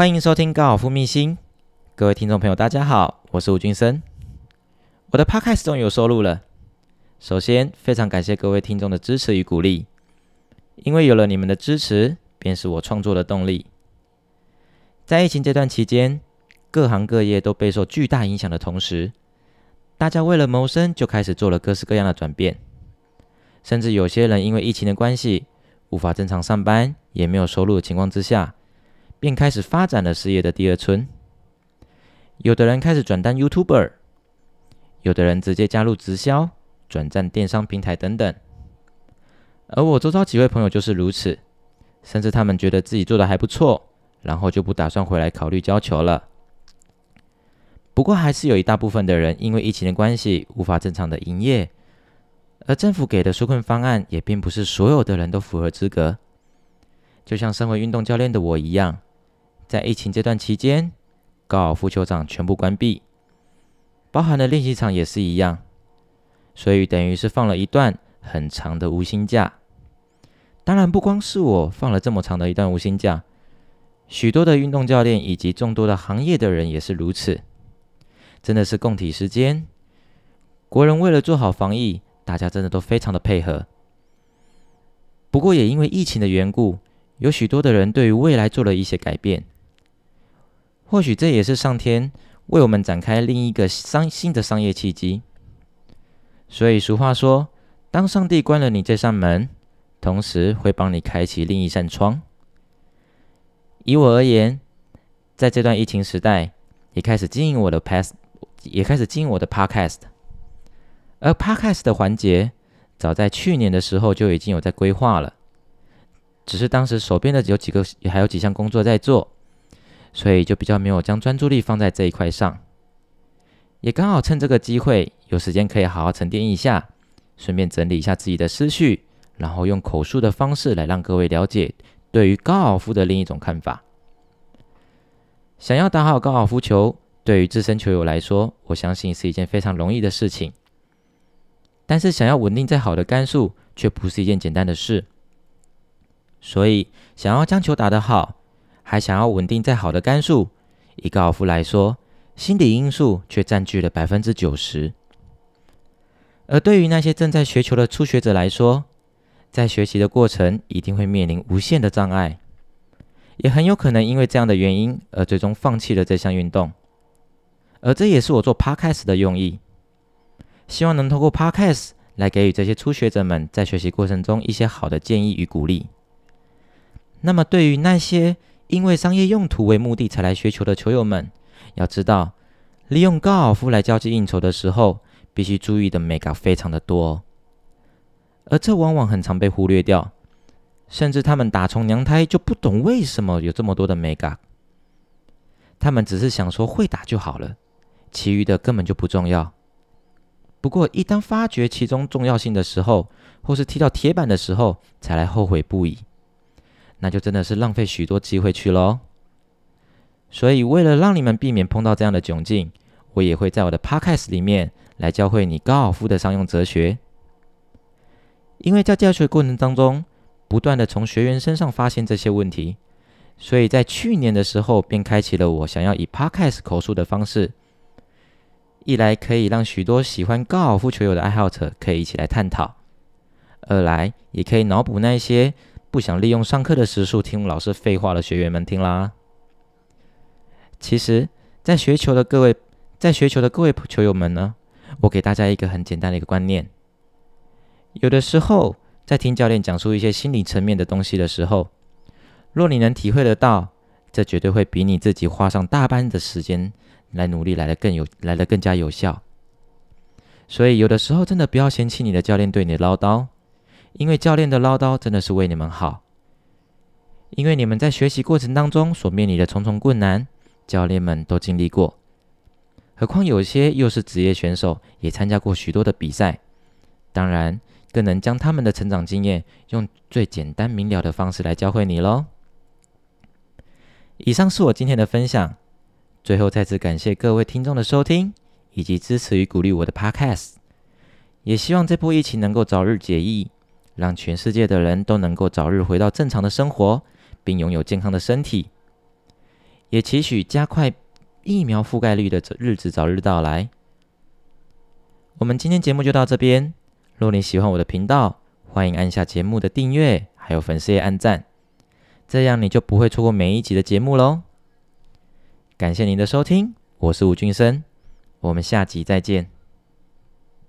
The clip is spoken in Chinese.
欢迎收听高尔夫秘辛，各位听众朋友，大家好，我是吴俊生。我的 Podcast 终于有收入了。首先，非常感谢各位听众的支持与鼓励，因为有了你们的支持，便是我创作的动力。在疫情这段期间，各行各业都备受巨大影响的同时，大家为了谋生，就开始做了各式各样的转变，甚至有些人因为疫情的关系，无法正常上班，也没有收入的情况之下。便开始发展了事业的第二春。有的人开始转当 YouTuber，有的人直接加入直销、转战电商平台等等。而我周遭几位朋友就是如此，甚至他们觉得自己做的还不错，然后就不打算回来考虑交球了。不过还是有一大部分的人因为疫情的关系无法正常的营业，而政府给的纾困方案也并不是所有的人都符合资格。就像身为运动教练的我一样。在疫情这段期间，高尔夫球场全部关闭，包含的练习场也是一样，所以等于是放了一段很长的无薪假。当然，不光是我放了这么长的一段无薪假，许多的运动教练以及众多的行业的人也是如此。真的是共体时间，国人为了做好防疫，大家真的都非常的配合。不过也因为疫情的缘故，有许多的人对于未来做了一些改变。或许这也是上天为我们展开另一个商新的商业契机。所以俗话说，当上帝关了你这扇门，同时会帮你开启另一扇窗。以我而言，在这段疫情时代，也开始经营我的 past，也开始经营我的 podcast。而 podcast 的环节，早在去年的时候就已经有在规划了，只是当时手边的有几个，还有几项工作在做。所以就比较没有将专注力放在这一块上，也刚好趁这个机会有时间可以好好沉淀一下，顺便整理一下自己的思绪，然后用口述的方式来让各位了解对于高尔夫的另一种看法。想要打好高尔夫球，对于资深球友来说，我相信是一件非常容易的事情。但是想要稳定在好的杆数，却不是一件简单的事。所以想要将球打得好。还想要稳定再好的杆数，以高尔夫来说，心理因素却占据了百分之九十。而对于那些正在学球的初学者来说，在学习的过程一定会面临无限的障碍，也很有可能因为这样的原因而最终放弃了这项运动。而这也是我做 Podcast 的用意，希望能通过 Podcast 来给予这些初学者们在学习过程中一些好的建议与鼓励。那么对于那些因为商业用途为目的才来学球的球友们，要知道，利用高尔夫来交际应酬的时候，必须注意的美感非常的多，而这往往很常被忽略掉，甚至他们打从娘胎就不懂为什么有这么多的美感，他们只是想说会打就好了，其余的根本就不重要。不过一旦发觉其中重要性的时候，或是踢到铁板的时候，才来后悔不已。那就真的是浪费许多机会去喽。所以，为了让你们避免碰到这样的窘境，我也会在我的 podcast 里面来教会你高尔夫的商用哲学。因为在教学过程当中，不断的从学员身上发现这些问题，所以在去年的时候便开启了我想要以 podcast 口述的方式，一来可以让许多喜欢高尔夫球友的爱好者可以一起来探讨，二来也可以脑补那些。不想利用上课的时数听老师废话的学员们听啦。其实，在学球的各位，在学球的各位球友们呢，我给大家一个很简单的一个观念：有的时候，在听教练讲述一些心理层面的东西的时候，若你能体会得到，这绝对会比你自己花上大半的时间来努力来的更有，来的更加有效。所以，有的时候真的不要嫌弃你的教练对你唠叨。因为教练的唠叨真的是为你们好，因为你们在学习过程当中所面临的重重困难，教练们都经历过。何况有些又是职业选手，也参加过许多的比赛，当然更能将他们的成长经验用最简单明了的方式来教会你喽。以上是我今天的分享，最后再次感谢各位听众的收听以及支持与鼓励我的 Podcast，也希望这波疫情能够早日解疫。让全世界的人都能够早日回到正常的生活，并拥有健康的身体。也期许加快疫苗覆盖率的日子早日到来。我们今天节目就到这边。若你喜欢我的频道，欢迎按下节目的订阅，还有粉丝页按赞，这样你就不会错过每一集的节目喽。感谢您的收听，我是吴俊生，我们下集再见。